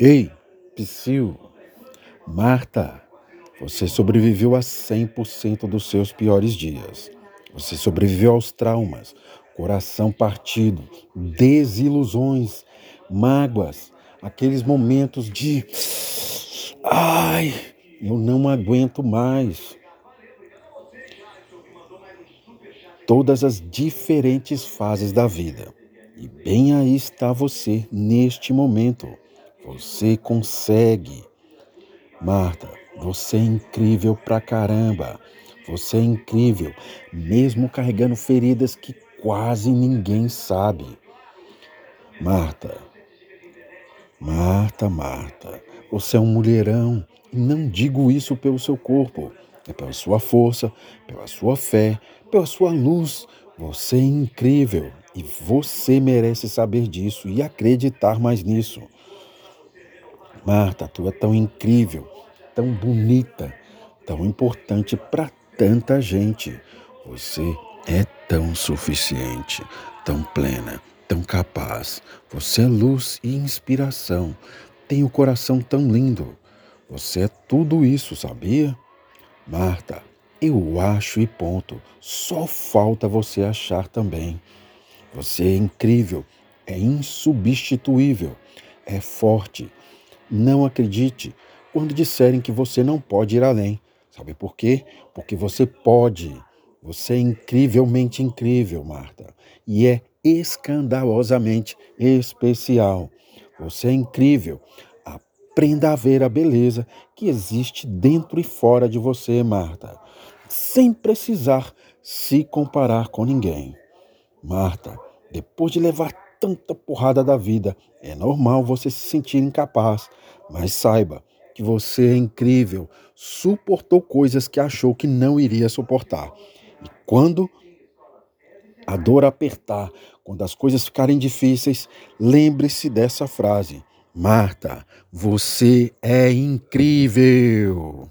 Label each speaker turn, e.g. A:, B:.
A: Ei, Psyu, Marta, você sobreviveu a 100% dos seus piores dias. Você sobreviveu aos traumas, coração partido, desilusões, mágoas, aqueles momentos de ai, eu não aguento mais. Todas as diferentes fases da vida. E bem aí está você neste momento. Você consegue. Marta, você é incrível pra caramba. Você é incrível, mesmo carregando feridas que quase ninguém sabe. Marta, Marta, Marta, você é um mulherão. Não digo isso pelo seu corpo, é pela sua força, pela sua fé, pela sua luz. Você é incrível e você merece saber disso e acreditar mais nisso. Marta, tu é tão incrível, tão bonita, tão importante para tanta gente. Você é tão suficiente, tão plena, tão capaz. Você é luz e inspiração. Tem o um coração tão lindo. Você é tudo isso, sabia? Marta, eu acho e ponto. Só falta você achar também. Você é incrível, é insubstituível, é forte, não acredite quando disserem que você não pode ir além. Sabe por quê? Porque você pode. Você é incrivelmente incrível, Marta. E é escandalosamente especial. Você é incrível. Aprenda a ver a beleza que existe dentro e fora de você, Marta, sem precisar se comparar com ninguém. Marta, depois de levar tanta porrada da vida. É normal você se sentir incapaz, mas saiba que você é incrível, suportou coisas que achou que não iria suportar. E quando a dor apertar, quando as coisas ficarem difíceis, lembre-se dessa frase: Marta, você é incrível.